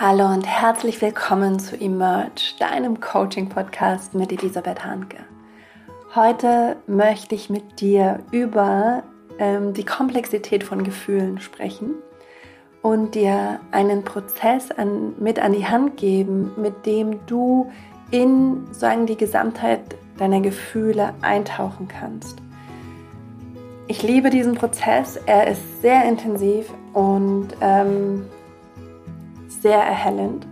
Hallo und herzlich willkommen zu Emerge, deinem Coaching-Podcast mit Elisabeth Hanke. Heute möchte ich mit dir über ähm, die Komplexität von Gefühlen sprechen und dir einen Prozess an, mit an die Hand geben, mit dem du in sagen, die Gesamtheit deiner Gefühle eintauchen kannst. Ich liebe diesen Prozess, er ist sehr intensiv und ähm, sehr erhellend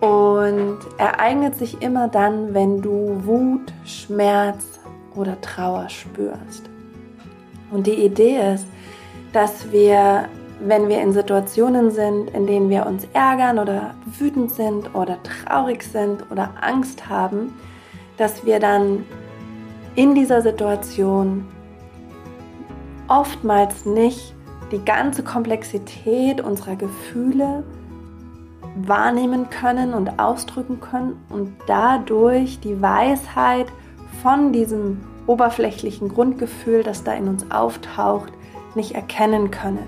und ereignet sich immer dann, wenn du Wut, Schmerz oder Trauer spürst. Und die Idee ist, dass wir, wenn wir in Situationen sind, in denen wir uns ärgern oder wütend sind oder traurig sind oder Angst haben, dass wir dann in dieser Situation oftmals nicht die ganze Komplexität unserer Gefühle wahrnehmen können und ausdrücken können und dadurch die Weisheit von diesem oberflächlichen Grundgefühl, das da in uns auftaucht, nicht erkennen können.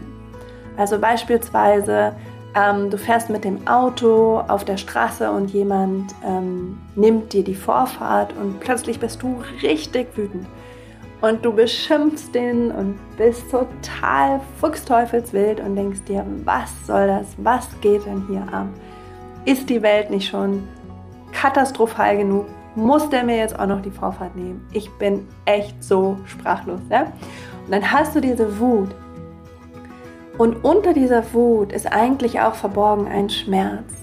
Also beispielsweise, ähm, du fährst mit dem Auto auf der Straße und jemand ähm, nimmt dir die Vorfahrt und plötzlich bist du richtig wütend und du beschimpfst den und bist total fuchsteufelswild und denkst dir, was soll das? Was geht denn hier ab? Ist die Welt nicht schon katastrophal genug? Muss der mir jetzt auch noch die Vorfahrt nehmen? Ich bin echt so sprachlos. Ja? Und dann hast du diese Wut. Und unter dieser Wut ist eigentlich auch verborgen ein Schmerz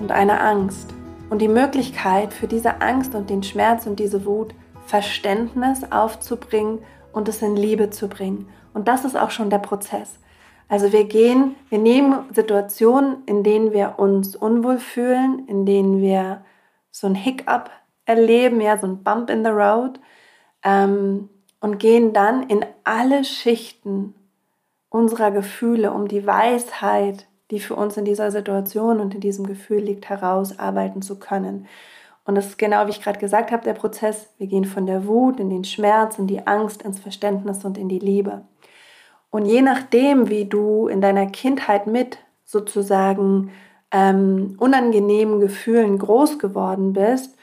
und eine Angst. Und die Möglichkeit für diese Angst und den Schmerz und diese Wut Verständnis aufzubringen und es in Liebe zu bringen. Und das ist auch schon der Prozess. Also wir gehen, wir nehmen Situationen, in denen wir uns unwohl fühlen, in denen wir so ein Hiccup erleben, ja, so ein Bump in the Road, ähm, und gehen dann in alle Schichten unserer Gefühle, um die Weisheit, die für uns in dieser Situation und in diesem Gefühl liegt, herausarbeiten zu können. Und das ist genau, wie ich gerade gesagt habe, der Prozess. Wir gehen von der Wut in den Schmerz, in die Angst, ins Verständnis und in die Liebe. Und je nachdem, wie du in deiner Kindheit mit sozusagen ähm, unangenehmen Gefühlen groß geworden bist,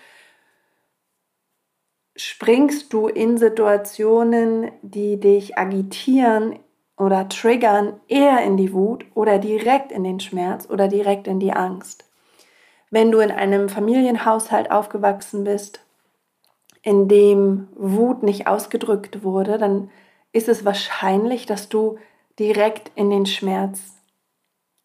springst du in Situationen, die dich agitieren oder triggern, eher in die Wut oder direkt in den Schmerz oder direkt in die Angst. Wenn du in einem Familienhaushalt aufgewachsen bist, in dem Wut nicht ausgedrückt wurde, dann ist es wahrscheinlich, dass du direkt in den Schmerz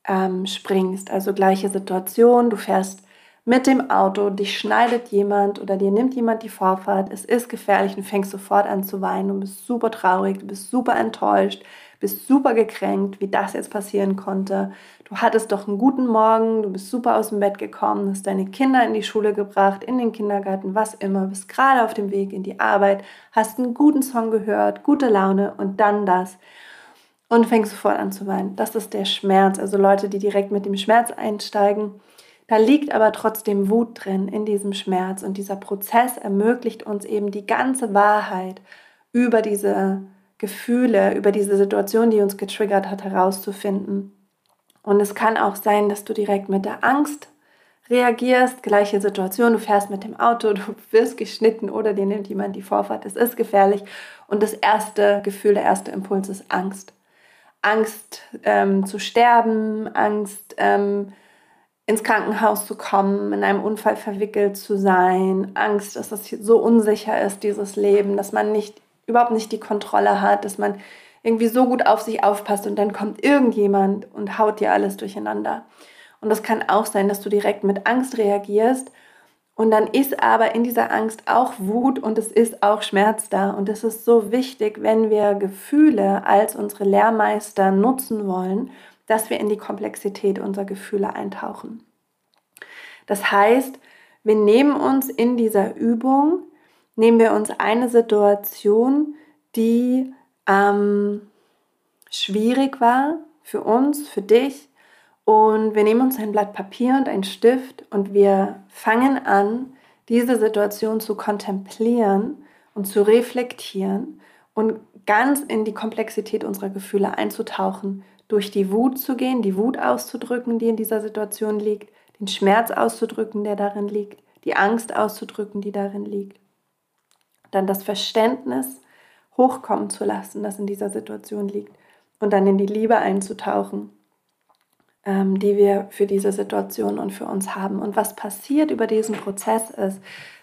ähm, springst. Also gleiche Situation, du fährst mit dem Auto, dich schneidet jemand oder dir nimmt jemand die Vorfahrt, es ist gefährlich und fängst sofort an zu weinen, du bist super traurig, du bist super enttäuscht, bist super gekränkt, wie das jetzt passieren konnte. Du hattest doch einen guten Morgen, du bist super aus dem Bett gekommen, hast deine Kinder in die Schule gebracht, in den Kindergarten, was immer, bist gerade auf dem Weg in die Arbeit, hast einen guten Song gehört, gute Laune und dann das. Und fängst sofort an zu weinen. Das ist der Schmerz. Also Leute, die direkt mit dem Schmerz einsteigen. Da liegt aber trotzdem Wut drin in diesem Schmerz. Und dieser Prozess ermöglicht uns eben die ganze Wahrheit über diese Gefühle, über diese Situation, die uns getriggert hat, herauszufinden. Und es kann auch sein, dass du direkt mit der Angst reagierst. Gleiche Situation, du fährst mit dem Auto, du wirst geschnitten oder dir nimmt jemand die Vorfahrt. Es ist gefährlich. Und das erste Gefühl, der erste Impuls ist Angst. Angst ähm, zu sterben, Angst ähm, ins Krankenhaus zu kommen, in einem Unfall verwickelt zu sein, Angst, dass das so unsicher ist, dieses Leben, dass man nicht überhaupt nicht die Kontrolle hat, dass man irgendwie so gut auf sich aufpasst und dann kommt irgendjemand und haut dir alles durcheinander. Und das kann auch sein, dass du direkt mit Angst reagierst und dann ist aber in dieser Angst auch Wut und es ist auch Schmerz da. Und es ist so wichtig, wenn wir Gefühle als unsere Lehrmeister nutzen wollen, dass wir in die Komplexität unserer Gefühle eintauchen. Das heißt, wir nehmen uns in dieser Übung nehmen wir uns eine Situation, die ähm, schwierig war für uns, für dich. Und wir nehmen uns ein Blatt Papier und einen Stift und wir fangen an, diese Situation zu kontemplieren und zu reflektieren und ganz in die Komplexität unserer Gefühle einzutauchen durch die Wut zu gehen, die Wut auszudrücken, die in dieser Situation liegt, den Schmerz auszudrücken, der darin liegt, die Angst auszudrücken, die darin liegt. Dann das Verständnis hochkommen zu lassen, das in dieser Situation liegt. Und dann in die Liebe einzutauchen, ähm, die wir für diese Situation und für uns haben. Und was passiert über diesen Prozess ist,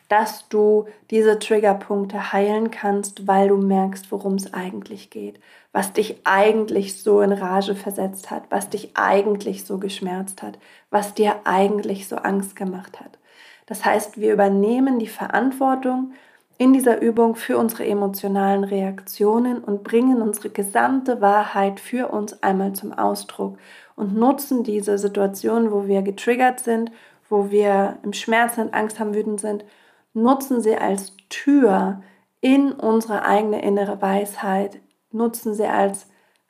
dass du diese Triggerpunkte heilen kannst, weil du merkst, worum es eigentlich geht, was dich eigentlich so in Rage versetzt hat, was dich eigentlich so geschmerzt hat, was dir eigentlich so Angst gemacht hat. Das heißt, wir übernehmen die Verantwortung in dieser Übung für unsere emotionalen Reaktionen und bringen unsere gesamte Wahrheit für uns einmal zum Ausdruck und nutzen diese Situation, wo wir getriggert sind, wo wir im Schmerz sind, Angst haben, wütend sind, nutzen sie als Tür in unsere eigene innere Weisheit, nutzen sie als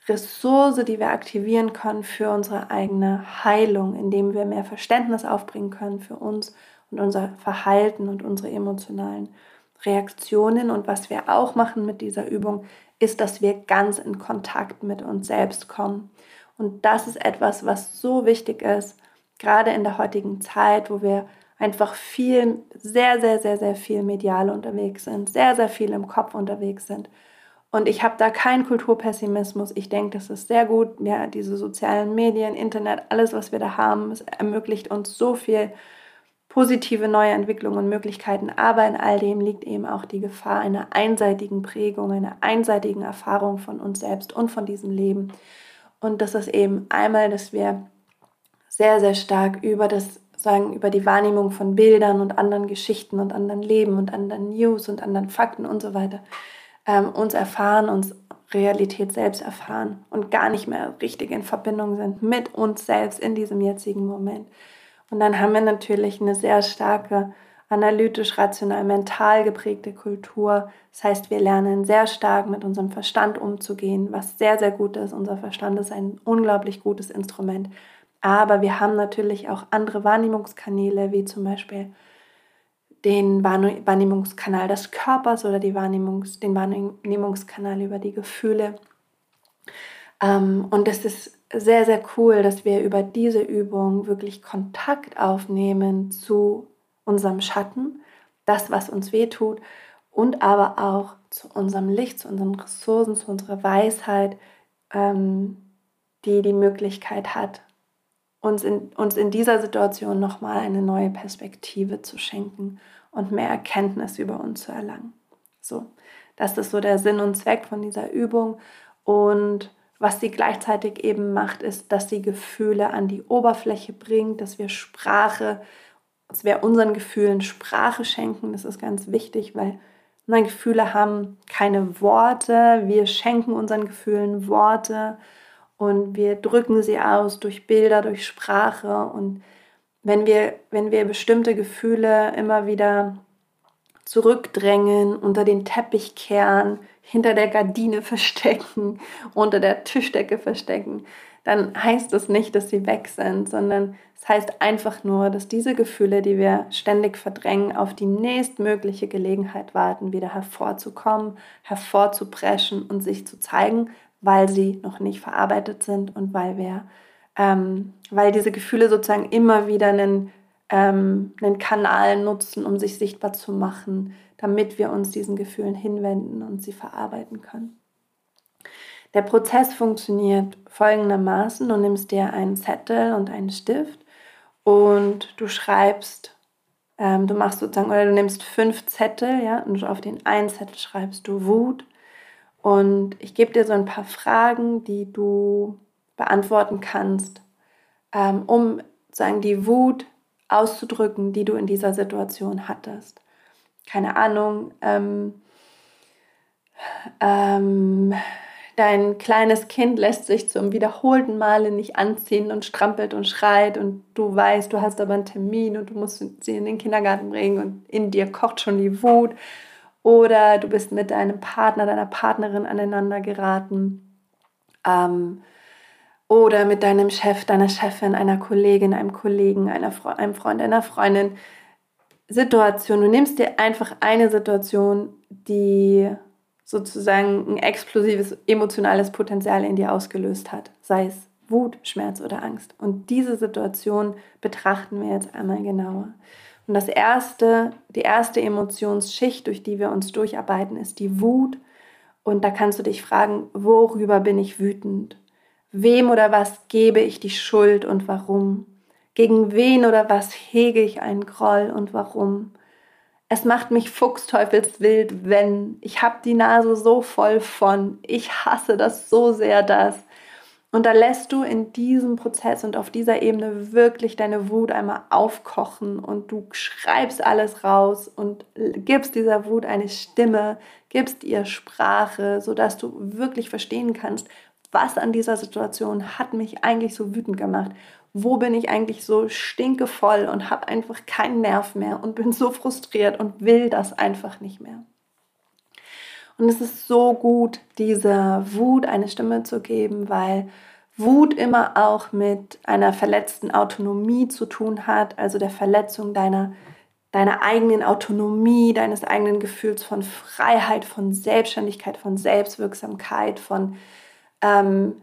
Ressource, die wir aktivieren können für unsere eigene Heilung, indem wir mehr Verständnis aufbringen können für uns und unser Verhalten und unsere emotionalen Reaktionen. Und was wir auch machen mit dieser Übung, ist, dass wir ganz in Kontakt mit uns selbst kommen. Und das ist etwas, was so wichtig ist, gerade in der heutigen Zeit, wo wir einfach viel, sehr, sehr, sehr, sehr viel medial unterwegs sind, sehr, sehr viel im Kopf unterwegs sind. Und ich habe da keinen Kulturpessimismus. Ich denke, das ist sehr gut. Ja, diese sozialen Medien, Internet, alles, was wir da haben, es ermöglicht uns so viel positive neue Entwicklungen und Möglichkeiten. Aber in all dem liegt eben auch die Gefahr einer einseitigen Prägung, einer einseitigen Erfahrung von uns selbst und von diesem Leben. Und das ist eben einmal, dass wir sehr, sehr stark über das sagen, über die Wahrnehmung von Bildern und anderen Geschichten und anderen Leben und anderen News und anderen Fakten und so weiter ähm, uns erfahren, uns Realität selbst erfahren und gar nicht mehr richtig in Verbindung sind mit uns selbst in diesem jetzigen Moment. Und dann haben wir natürlich eine sehr starke analytisch, rational, mental geprägte Kultur. Das heißt, wir lernen sehr stark mit unserem Verstand umzugehen, was sehr, sehr gut ist. Unser Verstand ist ein unglaublich gutes Instrument. Aber wir haben natürlich auch andere Wahrnehmungskanäle, wie zum Beispiel den Wahrnehmungskanal des Körpers oder die Wahrnehmungs-, den Wahrnehmungskanal über die Gefühle. Ähm, und es ist sehr, sehr cool, dass wir über diese Übung wirklich Kontakt aufnehmen zu unserem Schatten, das, was uns wehtut, und aber auch zu unserem Licht, zu unseren Ressourcen, zu unserer Weisheit, ähm, die die Möglichkeit hat, uns in, uns in dieser Situation nochmal eine neue Perspektive zu schenken und mehr Erkenntnis über uns zu erlangen. So, das ist so der Sinn und Zweck von dieser Übung. Und was sie gleichzeitig eben macht, ist, dass sie Gefühle an die Oberfläche bringt, dass wir Sprache, dass wir unseren Gefühlen Sprache schenken. Das ist ganz wichtig, weil nein, Gefühle haben keine Worte. Wir schenken unseren Gefühlen Worte und wir drücken sie aus durch Bilder, durch Sprache und wenn wir, wenn wir bestimmte Gefühle immer wieder zurückdrängen, unter den Teppich kehren, hinter der Gardine verstecken, unter der Tischdecke verstecken, dann heißt das nicht, dass sie weg sind, sondern es heißt einfach nur, dass diese Gefühle, die wir ständig verdrängen, auf die nächstmögliche Gelegenheit warten, wieder hervorzukommen, hervorzupreschen und sich zu zeigen, weil sie noch nicht verarbeitet sind und weil wir ähm, weil diese Gefühle sozusagen immer wieder einen, ähm, einen Kanal nutzen, um sich sichtbar zu machen, damit wir uns diesen Gefühlen hinwenden und sie verarbeiten können. Der Prozess funktioniert folgendermaßen. Du nimmst dir einen Zettel und einen Stift und du schreibst, ähm, du machst sozusagen, oder du nimmst fünf Zettel, ja, und auf den einen Zettel schreibst du Wut. Und ich gebe dir so ein paar Fragen, die du beantworten kannst, ähm, um sagen die Wut auszudrücken, die du in dieser Situation hattest. Keine Ahnung, ähm, ähm, dein kleines Kind lässt sich zum wiederholten Male nicht anziehen und strampelt und schreit und du weißt, du hast aber einen Termin und du musst sie in den Kindergarten bringen und in dir kocht schon die Wut oder du bist mit deinem Partner, deiner Partnerin aneinander geraten. Ähm, oder mit deinem Chef, deiner Chefin, einer Kollegin, einem Kollegen, einer Fre einem Freund, einer Freundin. Situation. Du nimmst dir einfach eine Situation, die sozusagen ein explosives emotionales Potenzial in dir ausgelöst hat. sei es Wut, Schmerz oder Angst. Und diese Situation betrachten wir jetzt einmal genauer. Und das erste, die erste Emotionsschicht, durch die wir uns durcharbeiten, ist die Wut. Und da kannst du dich fragen, worüber bin ich wütend? Wem oder was gebe ich die Schuld und warum? Gegen wen oder was hege ich einen Groll und warum? Es macht mich fuchsteufelswild, wenn ich habe die Nase so voll von, ich hasse das so sehr, das. Und da lässt du in diesem Prozess und auf dieser Ebene wirklich deine Wut einmal aufkochen und du schreibst alles raus und gibst dieser Wut eine Stimme, gibst ihr Sprache, sodass du wirklich verstehen kannst, was an dieser Situation hat mich eigentlich so wütend gemacht. Wo bin ich eigentlich so stinkevoll und habe einfach keinen Nerv mehr und bin so frustriert und will das einfach nicht mehr. Und es ist so gut, dieser Wut eine Stimme zu geben, weil Wut immer auch mit einer verletzten Autonomie zu tun hat, also der Verletzung deiner, deiner eigenen Autonomie, deines eigenen Gefühls von Freiheit, von Selbstständigkeit, von Selbstwirksamkeit, von ähm,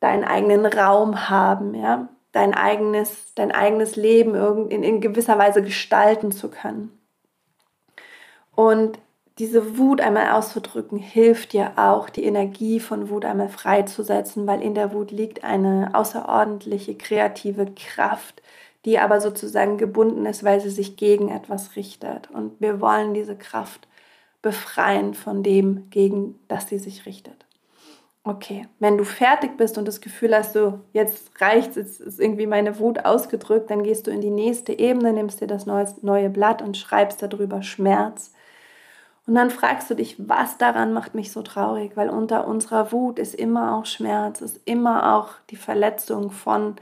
deinen eigenen Raum haben, ja, dein eigenes, dein eigenes Leben in, in gewisser Weise gestalten zu können. Und diese Wut einmal auszudrücken, hilft dir auch, die Energie von Wut einmal freizusetzen, weil in der Wut liegt eine außerordentliche kreative Kraft, die aber sozusagen gebunden ist, weil sie sich gegen etwas richtet. Und wir wollen diese Kraft befreien von dem, gegen das sie sich richtet. Okay, wenn du fertig bist und das Gefühl hast, so jetzt reicht jetzt ist irgendwie meine Wut ausgedrückt, dann gehst du in die nächste Ebene, nimmst dir das neue, neue Blatt und schreibst darüber Schmerz und dann fragst du dich, was daran macht mich so traurig? Weil unter unserer Wut ist immer auch Schmerz, ist immer auch die Verletzung von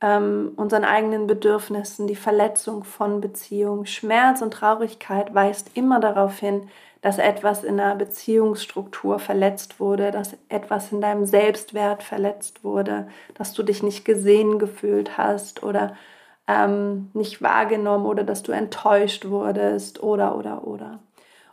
ähm, unseren eigenen Bedürfnissen, die Verletzung von Beziehungen. Schmerz und Traurigkeit weist immer darauf hin, dass etwas in der Beziehungsstruktur verletzt wurde, dass etwas in deinem Selbstwert verletzt wurde, dass du dich nicht gesehen gefühlt hast oder ähm, nicht wahrgenommen oder dass du enttäuscht wurdest oder oder oder.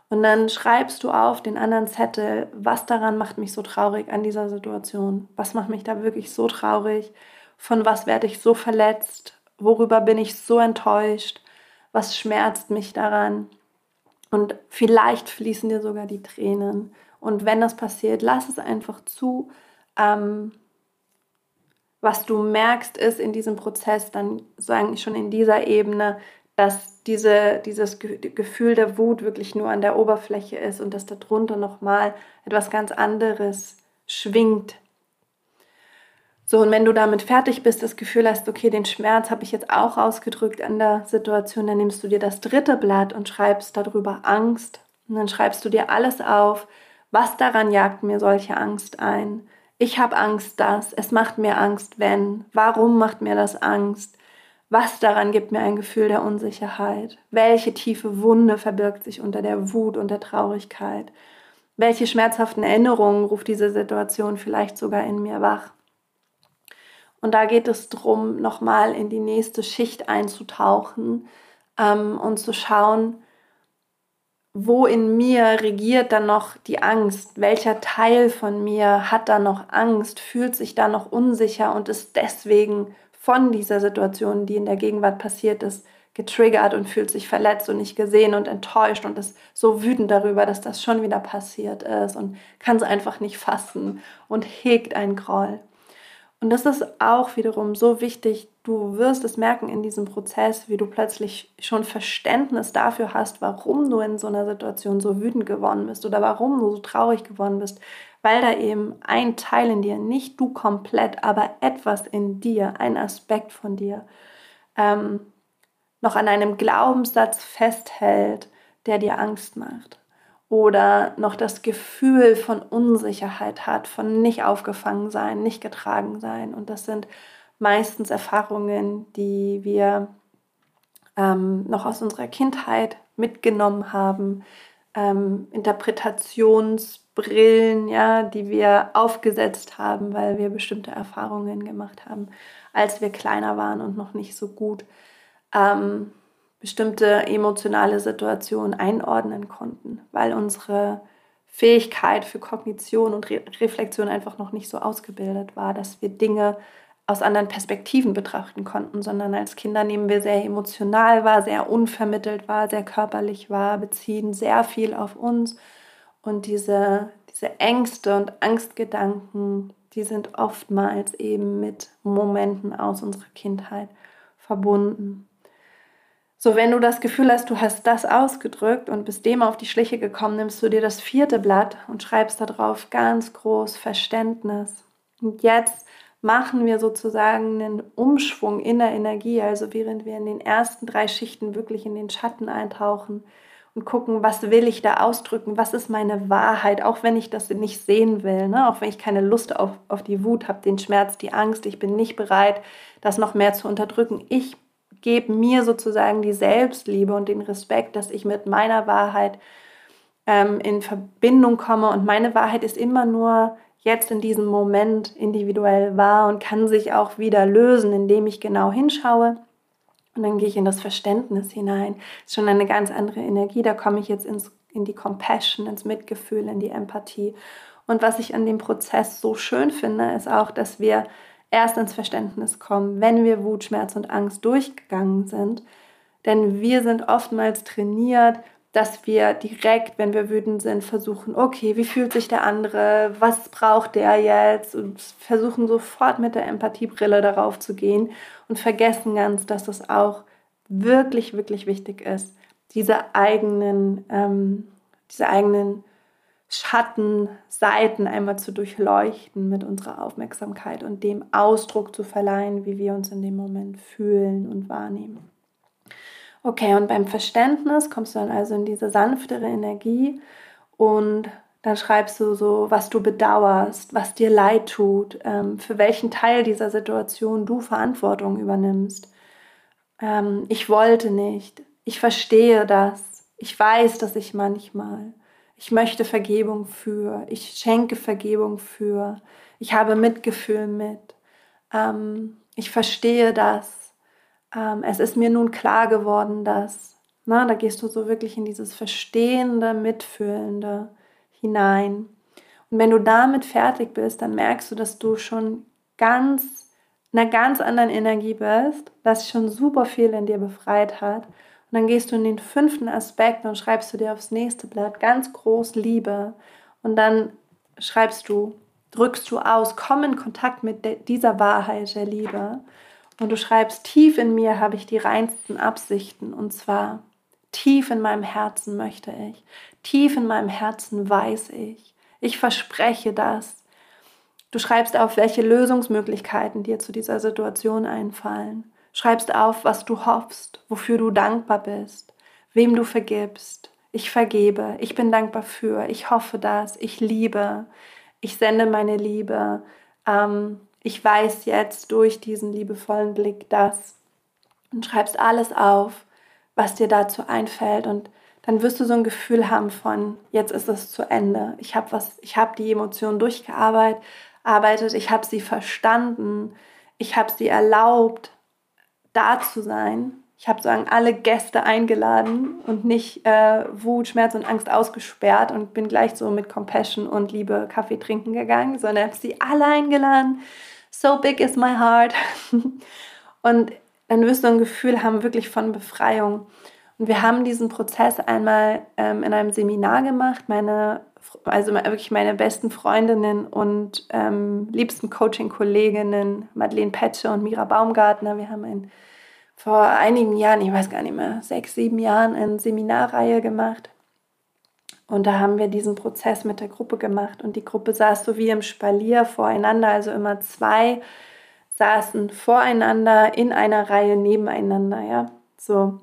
Und dann schreibst du auf den anderen Zettel, was daran macht mich so traurig an dieser Situation? Was macht mich da wirklich so traurig? Von was werde ich so verletzt? Worüber bin ich so enttäuscht? Was schmerzt mich daran? Und vielleicht fließen dir sogar die Tränen. Und wenn das passiert, lass es einfach zu. Ähm, was du merkst, ist in diesem Prozess dann sagen schon in dieser Ebene, dass diese, dieses Gefühl der Wut wirklich nur an der Oberfläche ist und dass darunter nochmal etwas ganz anderes schwingt. So, und wenn du damit fertig bist, das Gefühl hast, okay, den Schmerz habe ich jetzt auch ausgedrückt an der Situation, dann nimmst du dir das dritte Blatt und schreibst darüber Angst. Und dann schreibst du dir alles auf, was daran jagt mir solche Angst ein. Ich habe Angst, dass, es macht mir Angst, wenn, warum macht mir das Angst? Was daran gibt mir ein Gefühl der Unsicherheit? Welche tiefe Wunde verbirgt sich unter der Wut und der Traurigkeit? Welche schmerzhaften Erinnerungen ruft diese Situation vielleicht sogar in mir wach? Und da geht es darum, nochmal in die nächste Schicht einzutauchen ähm, und zu schauen, wo in mir regiert dann noch die Angst? Welcher Teil von mir hat da noch Angst, fühlt sich da noch unsicher und ist deswegen von dieser Situation, die in der Gegenwart passiert ist, getriggert und fühlt sich verletzt und nicht gesehen und enttäuscht und ist so wütend darüber, dass das schon wieder passiert ist und kann es einfach nicht fassen und hegt einen Groll. Und das ist auch wiederum so wichtig, du wirst es merken in diesem Prozess, wie du plötzlich schon Verständnis dafür hast, warum du in so einer Situation so wütend geworden bist oder warum du so traurig geworden bist, weil da eben ein Teil in dir, nicht du komplett, aber etwas in dir, ein Aspekt von dir, ähm, noch an einem Glaubenssatz festhält, der dir Angst macht. Oder noch das Gefühl von Unsicherheit hat, von nicht aufgefangen sein, nicht getragen sein. Und das sind meistens Erfahrungen, die wir ähm, noch aus unserer Kindheit mitgenommen haben, ähm, Interpretationsbrillen, ja, die wir aufgesetzt haben, weil wir bestimmte Erfahrungen gemacht haben, als wir kleiner waren und noch nicht so gut ähm, bestimmte emotionale Situationen einordnen konnten, weil unsere Fähigkeit für Kognition und Re Reflexion einfach noch nicht so ausgebildet war, dass wir Dinge aus anderen Perspektiven betrachten konnten, sondern als Kinder nehmen wir sehr emotional wahr, sehr unvermittelt wahr, sehr körperlich wahr, beziehen sehr viel auf uns und diese, diese Ängste und Angstgedanken, die sind oftmals eben mit Momenten aus unserer Kindheit verbunden. So, wenn du das Gefühl hast, du hast das ausgedrückt und bist dem auf die Schliche gekommen, nimmst du dir das vierte Blatt und schreibst da drauf ganz groß Verständnis. Und jetzt machen wir sozusagen einen Umschwung in der Energie, also während wir in den ersten drei Schichten wirklich in den Schatten eintauchen und gucken, was will ich da ausdrücken, was ist meine Wahrheit, auch wenn ich das nicht sehen will, ne? auch wenn ich keine Lust auf, auf die Wut habe, den Schmerz, die Angst, ich bin nicht bereit, das noch mehr zu unterdrücken. Ich gebe mir sozusagen die Selbstliebe und den Respekt, dass ich mit meiner Wahrheit ähm, in Verbindung komme. Und meine Wahrheit ist immer nur jetzt in diesem Moment individuell wahr und kann sich auch wieder lösen, indem ich genau hinschaue. Und dann gehe ich in das Verständnis hinein. Das ist schon eine ganz andere Energie. Da komme ich jetzt ins, in die Compassion, ins Mitgefühl, in die Empathie. Und was ich an dem Prozess so schön finde, ist auch, dass wir erst ins Verständnis kommen, wenn wir Wut, Schmerz und Angst durchgegangen sind. Denn wir sind oftmals trainiert, dass wir direkt, wenn wir wütend sind, versuchen, okay, wie fühlt sich der andere, was braucht der jetzt und versuchen sofort mit der Empathiebrille darauf zu gehen und vergessen ganz, dass es auch wirklich, wirklich wichtig ist, diese eigenen, ähm, diese eigenen Schattenseiten einmal zu durchleuchten mit unserer Aufmerksamkeit und dem Ausdruck zu verleihen, wie wir uns in dem Moment fühlen und wahrnehmen. Okay, und beim Verständnis kommst du dann also in diese sanftere Energie und dann schreibst du so, was du bedauerst, was dir leid tut, ähm, für welchen Teil dieser Situation du Verantwortung übernimmst. Ähm, ich wollte nicht, ich verstehe das, ich weiß, dass ich manchmal. Ich möchte Vergebung für, ich schenke Vergebung für, ich habe Mitgefühl mit, ähm, ich verstehe das. Ähm, es ist mir nun klar geworden, dass, na, da gehst du so wirklich in dieses Verstehende, Mitfühlende hinein. Und wenn du damit fertig bist, dann merkst du, dass du schon ganz, einer ganz anderen Energie bist, dass schon super viel in dir befreit hat und dann gehst du in den fünften Aspekt und schreibst du dir aufs nächste Blatt ganz groß Liebe. Und dann schreibst du, drückst du aus, komm in Kontakt mit dieser Wahrheit der Liebe. Und du schreibst, tief in mir habe ich die reinsten Absichten. Und zwar, tief in meinem Herzen möchte ich, tief in meinem Herzen weiß ich. Ich verspreche das. Du schreibst auf, welche Lösungsmöglichkeiten dir zu dieser Situation einfallen schreibst auf, was du hoffst, wofür du dankbar bist, wem du vergibst. Ich vergebe, ich bin dankbar für, ich hoffe das, ich liebe, ich sende meine Liebe. Ähm, ich weiß jetzt durch diesen liebevollen Blick das. Und schreibst alles auf, was dir dazu einfällt und dann wirst du so ein Gefühl haben von jetzt ist es zu Ende. Ich habe was, ich habe die Emotionen durchgearbeitet, arbeitet, ich habe sie verstanden, ich habe sie erlaubt, da zu sein. Ich habe sozusagen alle Gäste eingeladen und nicht äh, Wut, Schmerz und Angst ausgesperrt und bin gleich so mit Compassion und Liebe Kaffee trinken gegangen, sondern habe sie alle eingeladen. So big is my heart. und dann wirst du ein Gefühl haben, wirklich von Befreiung. Und wir haben diesen Prozess einmal ähm, in einem Seminar gemacht. Meine, also wirklich meine besten Freundinnen und ähm, liebsten Coaching-Kolleginnen, Madeleine Petsche und Mira Baumgartner. Wir haben ein, vor einigen Jahren, ich weiß gar nicht mehr, sechs, sieben Jahren, eine Seminarreihe gemacht. Und da haben wir diesen Prozess mit der Gruppe gemacht. Und die Gruppe saß so wie im Spalier voreinander, also immer zwei saßen voreinander in einer Reihe nebeneinander, ja. So.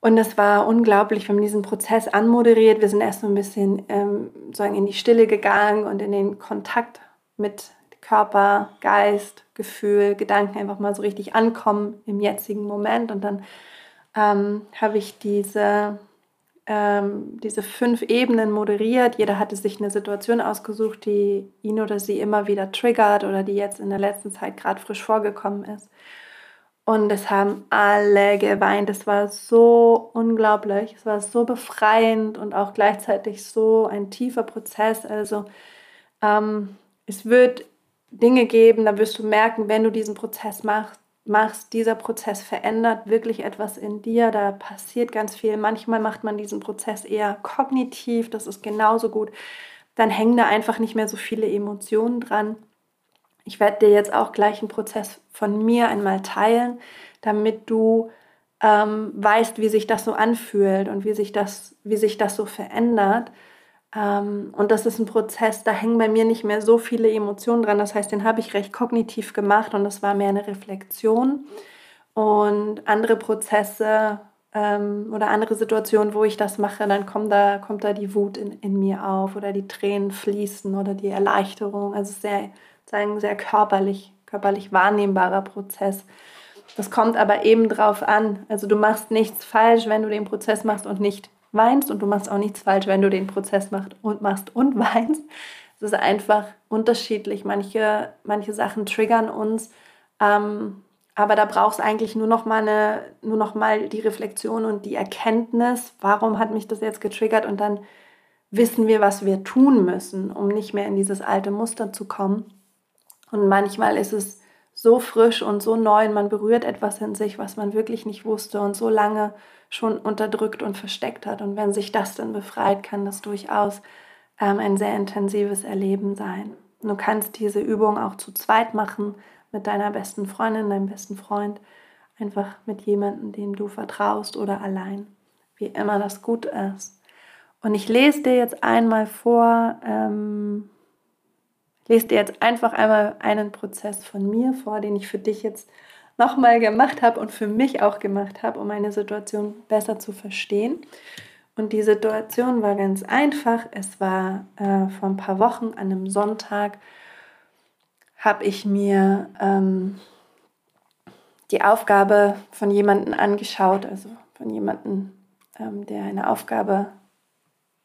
Und es war unglaublich, wir haben diesen Prozess anmoderiert. Wir sind erst so ein bisschen ähm, sozusagen in die Stille gegangen und in den Kontakt mit Körper, Geist, Gefühl, Gedanken einfach mal so richtig ankommen im jetzigen Moment. Und dann ähm, habe ich diese, ähm, diese fünf Ebenen moderiert. Jeder hatte sich eine Situation ausgesucht, die ihn oder sie immer wieder triggert oder die jetzt in der letzten Zeit gerade frisch vorgekommen ist. Und es haben alle geweint. Es war so unglaublich. Es war so befreiend und auch gleichzeitig so ein tiefer Prozess. Also ähm, es wird Dinge geben, da wirst du merken, wenn du diesen Prozess machst, machst, dieser Prozess verändert wirklich etwas in dir, da passiert ganz viel. Manchmal macht man diesen Prozess eher kognitiv, das ist genauso gut. Dann hängen da einfach nicht mehr so viele Emotionen dran. Ich werde dir jetzt auch gleich einen Prozess von mir einmal teilen, damit du ähm, weißt, wie sich das so anfühlt und wie sich das, wie sich das so verändert. Ähm, und das ist ein Prozess, da hängen bei mir nicht mehr so viele Emotionen dran. Das heißt, den habe ich recht kognitiv gemacht und das war mehr eine Reflexion. Und andere Prozesse ähm, oder andere Situationen, wo ich das mache, dann kommt da, kommt da die Wut in, in mir auf oder die Tränen fließen oder die Erleichterung. Also sehr ein sehr körperlich, körperlich wahrnehmbarer Prozess. Das kommt aber eben drauf an. Also du machst nichts falsch, wenn du den Prozess machst und nicht weinst und du machst auch nichts falsch, wenn du den Prozess machst und machst und weinst. Es ist einfach unterschiedlich. Manche, manche Sachen triggern uns, ähm, aber da brauchst eigentlich nur noch mal eine, nur noch mal die Reflexion und die Erkenntnis, warum hat mich das jetzt getriggert und dann wissen wir, was wir tun müssen, um nicht mehr in dieses alte Muster zu kommen. Und manchmal ist es so frisch und so neu und man berührt etwas in sich, was man wirklich nicht wusste und so lange schon unterdrückt und versteckt hat. Und wenn sich das dann befreit, kann das durchaus ähm, ein sehr intensives Erleben sein. du kannst diese Übung auch zu zweit machen mit deiner besten Freundin, deinem besten Freund, einfach mit jemandem, dem du vertraust oder allein, wie immer das gut ist. Und ich lese dir jetzt einmal vor, ähm, lese dir jetzt einfach einmal einen Prozess von mir vor, den ich für dich jetzt nochmal gemacht habe und für mich auch gemacht habe, um meine Situation besser zu verstehen. Und die Situation war ganz einfach. Es war äh, vor ein paar Wochen an einem Sonntag, habe ich mir ähm, die Aufgabe von jemandem angeschaut, also von jemandem, ähm, der eine Aufgabe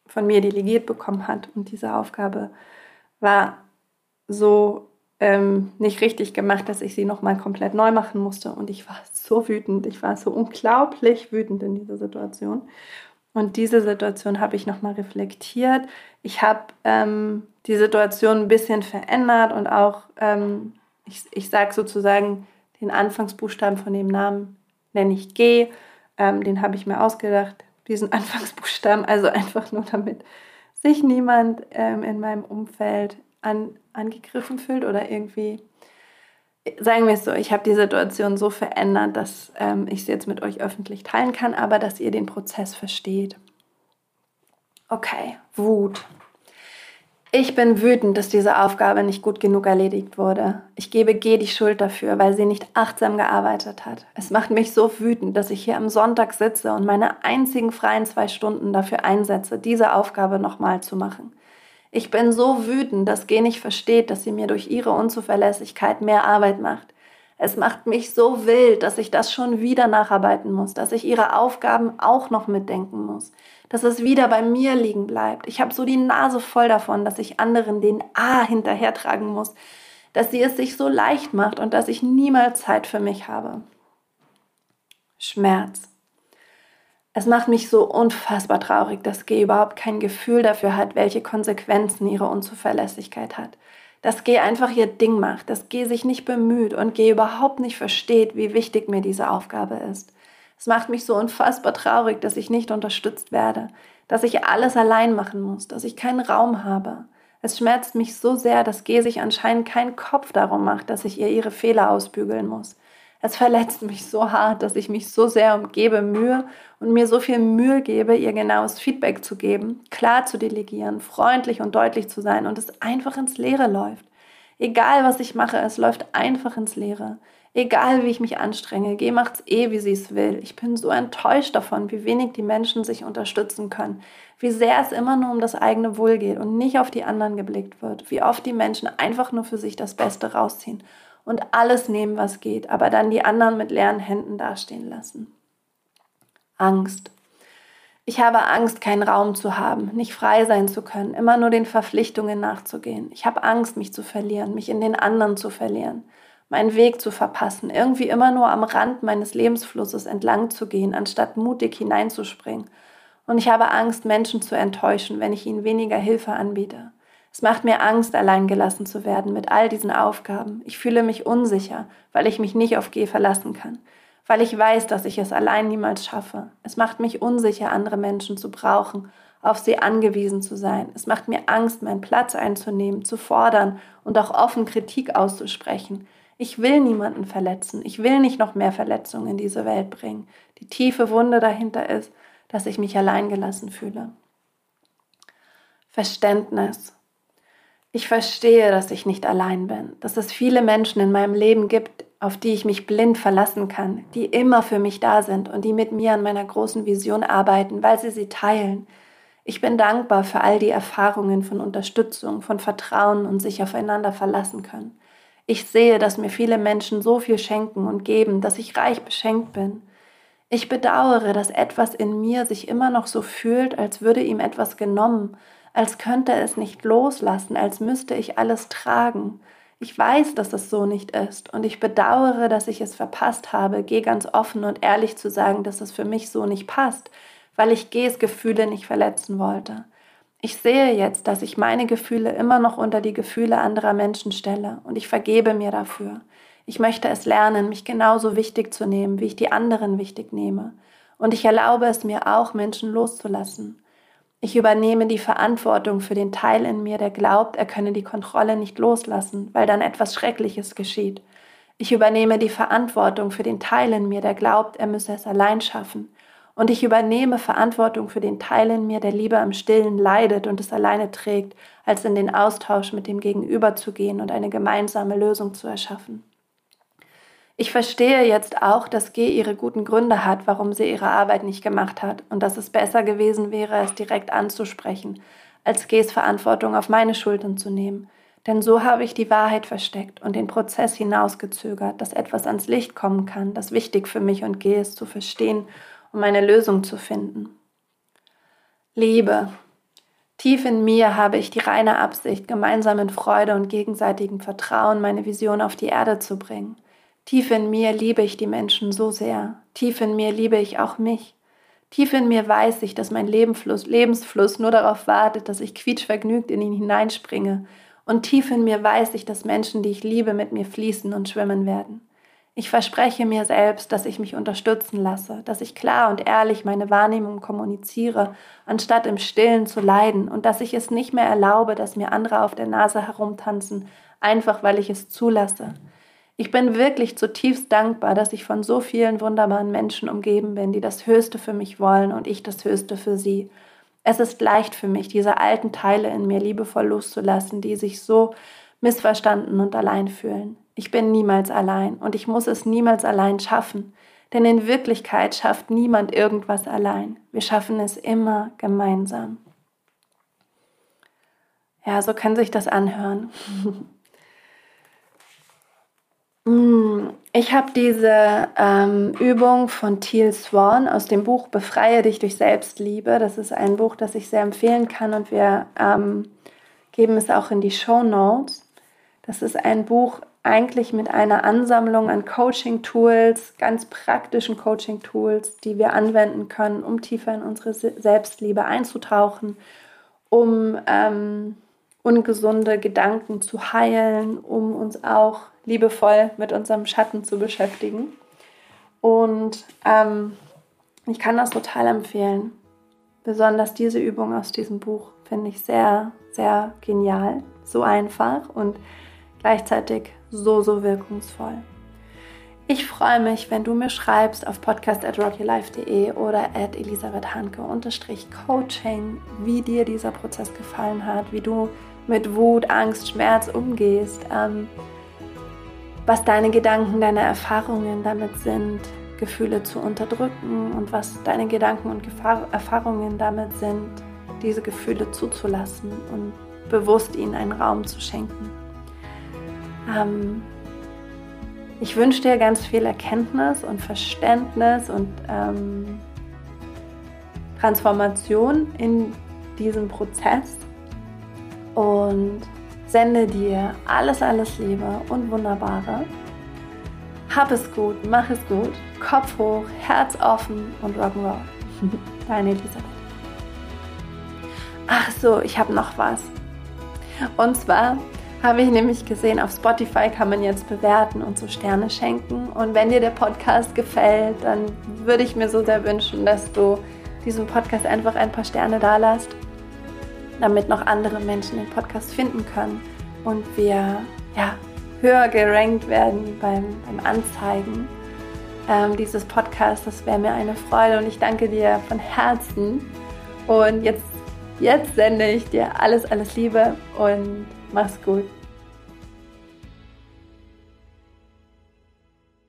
von mir delegiert bekommen hat. Und diese Aufgabe war so ähm, nicht richtig gemacht, dass ich sie nochmal komplett neu machen musste. Und ich war so wütend, ich war so unglaublich wütend in dieser Situation. Und diese Situation habe ich nochmal reflektiert. Ich habe ähm, die Situation ein bisschen verändert und auch, ähm, ich, ich sage sozusagen, den Anfangsbuchstaben von dem Namen nenne ich G. Ähm, den habe ich mir ausgedacht, diesen Anfangsbuchstaben, also einfach nur damit sich niemand ähm, in meinem Umfeld an, angegriffen fühlt oder irgendwie, sagen wir es so, ich habe die Situation so verändert, dass ähm, ich sie jetzt mit euch öffentlich teilen kann, aber dass ihr den Prozess versteht. Okay, Wut. Ich bin wütend, dass diese Aufgabe nicht gut genug erledigt wurde. Ich gebe G die Schuld dafür, weil sie nicht achtsam gearbeitet hat. Es macht mich so wütend, dass ich hier am Sonntag sitze und meine einzigen freien zwei Stunden dafür einsetze, diese Aufgabe nochmal zu machen. Ich bin so wütend, dass G nicht versteht, dass sie mir durch ihre Unzuverlässigkeit mehr Arbeit macht. Es macht mich so wild, dass ich das schon wieder nacharbeiten muss, dass ich ihre Aufgaben auch noch mitdenken muss, dass es wieder bei mir liegen bleibt. Ich habe so die Nase voll davon, dass ich anderen den A hinterhertragen muss, dass sie es sich so leicht macht und dass ich niemals Zeit für mich habe. Schmerz. Es macht mich so unfassbar traurig, dass G überhaupt kein Gefühl dafür hat, welche Konsequenzen ihre Unzuverlässigkeit hat. Dass G einfach ihr Ding macht, dass G sich nicht bemüht und G überhaupt nicht versteht, wie wichtig mir diese Aufgabe ist. Es macht mich so unfassbar traurig, dass ich nicht unterstützt werde, dass ich alles allein machen muss, dass ich keinen Raum habe. Es schmerzt mich so sehr, dass G sich anscheinend keinen Kopf darum macht, dass ich ihr ihre Fehler ausbügeln muss. Es verletzt mich so hart, dass ich mich so sehr umgebe Mühe und mir so viel Mühe gebe, ihr genaues Feedback zu geben, klar zu delegieren, freundlich und deutlich zu sein und es einfach ins Leere läuft. Egal was ich mache, es läuft einfach ins Leere. Egal wie ich mich anstrenge, G macht's eh, wie sie es will. Ich bin so enttäuscht davon, wie wenig die Menschen sich unterstützen können, wie sehr es immer nur um das eigene Wohl geht und nicht auf die anderen geblickt wird, wie oft die Menschen einfach nur für sich das Beste rausziehen und alles nehmen, was geht, aber dann die anderen mit leeren Händen dastehen lassen. Angst. Ich habe Angst, keinen Raum zu haben, nicht frei sein zu können, immer nur den Verpflichtungen nachzugehen. Ich habe Angst, mich zu verlieren, mich in den anderen zu verlieren. meinen Weg zu verpassen, irgendwie immer nur am Rand meines Lebensflusses entlang zu gehen, anstatt mutig hineinzuspringen. Und ich habe Angst, Menschen zu enttäuschen, wenn ich ihnen weniger Hilfe anbiete. Es macht mir Angst, allein gelassen zu werden mit all diesen Aufgaben. Ich fühle mich unsicher, weil ich mich nicht auf G verlassen kann, weil ich weiß, dass ich es allein niemals schaffe. Es macht mich unsicher, andere Menschen zu brauchen, auf sie angewiesen zu sein. Es macht mir Angst, meinen Platz einzunehmen, zu fordern und auch offen Kritik auszusprechen. Ich will niemanden verletzen. Ich will nicht noch mehr Verletzungen in diese Welt bringen. Die tiefe Wunde dahinter ist, dass ich mich allein gelassen fühle. Verständnis. Ich verstehe, dass ich nicht allein bin, dass es viele Menschen in meinem Leben gibt, auf die ich mich blind verlassen kann, die immer für mich da sind und die mit mir an meiner großen Vision arbeiten, weil sie sie teilen. Ich bin dankbar für all die Erfahrungen von Unterstützung, von Vertrauen und sich aufeinander verlassen können. Ich sehe, dass mir viele Menschen so viel schenken und geben, dass ich reich beschenkt bin. Ich bedauere, dass etwas in mir sich immer noch so fühlt, als würde ihm etwas genommen, als könnte es nicht loslassen, als müsste ich alles tragen. Ich weiß, dass es so nicht ist und ich bedauere, dass ich es verpasst habe, gehe ganz offen und ehrlich zu sagen, dass es für mich so nicht passt, weil ich Gs Gefühle nicht verletzen wollte. Ich sehe jetzt, dass ich meine Gefühle immer noch unter die Gefühle anderer Menschen stelle und ich vergebe mir dafür. Ich möchte es lernen, mich genauso wichtig zu nehmen, wie ich die anderen wichtig nehme. Und ich erlaube es mir auch, Menschen loszulassen. Ich übernehme die Verantwortung für den Teil in mir, der glaubt, er könne die Kontrolle nicht loslassen, weil dann etwas Schreckliches geschieht. Ich übernehme die Verantwortung für den Teil in mir, der glaubt, er müsse es allein schaffen. Und ich übernehme Verantwortung für den Teil in mir, der lieber im Stillen leidet und es alleine trägt, als in den Austausch mit dem Gegenüber zu gehen und eine gemeinsame Lösung zu erschaffen. Ich verstehe jetzt auch, dass G ihre guten Gründe hat, warum sie ihre Arbeit nicht gemacht hat und dass es besser gewesen wäre, es direkt anzusprechen, als Gs Verantwortung auf meine Schultern zu nehmen. Denn so habe ich die Wahrheit versteckt und den Prozess hinausgezögert, dass etwas ans Licht kommen kann, das wichtig für mich und G ist zu verstehen um eine Lösung zu finden. Liebe. Tief in mir habe ich die reine Absicht, gemeinsam in Freude und gegenseitigem Vertrauen meine Vision auf die Erde zu bringen. Tief in mir liebe ich die Menschen so sehr. Tief in mir liebe ich auch mich. Tief in mir weiß ich, dass mein Lebensfluss, Lebensfluss nur darauf wartet, dass ich quietschvergnügt in ihn hineinspringe. Und tief in mir weiß ich, dass Menschen, die ich liebe, mit mir fließen und schwimmen werden. Ich verspreche mir selbst, dass ich mich unterstützen lasse, dass ich klar und ehrlich meine Wahrnehmung kommuniziere, anstatt im Stillen zu leiden und dass ich es nicht mehr erlaube, dass mir andere auf der Nase herumtanzen, einfach weil ich es zulasse. Ich bin wirklich zutiefst dankbar, dass ich von so vielen wunderbaren Menschen umgeben bin, die das Höchste für mich wollen und ich das Höchste für sie. Es ist leicht für mich, diese alten Teile in mir liebevoll loszulassen, die sich so missverstanden und allein fühlen. Ich bin niemals allein und ich muss es niemals allein schaffen, denn in Wirklichkeit schafft niemand irgendwas allein. Wir schaffen es immer gemeinsam. Ja, so kann sich das anhören. Mm, ich habe diese ähm, Übung von Teal Swan aus dem Buch Befreie dich durch Selbstliebe. Das ist ein Buch, das ich sehr empfehlen kann und wir ähm, geben es auch in die Show Notes. Das ist ein Buch eigentlich mit einer Ansammlung an Coaching-Tools, ganz praktischen Coaching-Tools, die wir anwenden können, um tiefer in unsere Selbstliebe einzutauchen, um ähm, ungesunde Gedanken zu heilen, um uns auch liebevoll mit unserem Schatten zu beschäftigen. Und ähm, ich kann das total empfehlen. Besonders diese Übung aus diesem Buch finde ich sehr, sehr genial. So einfach und gleichzeitig so, so wirkungsvoll. Ich freue mich, wenn du mir schreibst auf podcast at rockylife.de oder at elisabethhanke-coaching, wie dir dieser Prozess gefallen hat, wie du mit Wut, Angst, Schmerz umgehst, ähm, was deine Gedanken, deine Erfahrungen damit sind, Gefühle zu unterdrücken und was deine Gedanken und Erfahrungen damit sind, diese Gefühle zuzulassen und bewusst ihnen einen Raum zu schenken. Ähm, ich wünsche dir ganz viel Erkenntnis und Verständnis und ähm, Transformation in diesem Prozess und sende dir alles, alles Liebe und Wunderbare. Hab es gut, mach es gut, Kopf hoch, Herz offen und Rock'n'Roll. Deine Elisabeth. Ach so, ich habe noch was. Und zwar habe ich nämlich gesehen, auf Spotify kann man jetzt bewerten und so Sterne schenken. Und wenn dir der Podcast gefällt, dann würde ich mir so sehr wünschen, dass du diesem Podcast einfach ein paar Sterne da lässt, damit noch andere Menschen den Podcast finden können und wir ja, höher gerankt werden beim, beim Anzeigen ähm, dieses Podcasts. Das wäre mir eine Freude und ich danke dir von Herzen. Und jetzt, jetzt sende ich dir alles, alles Liebe und mach's gut.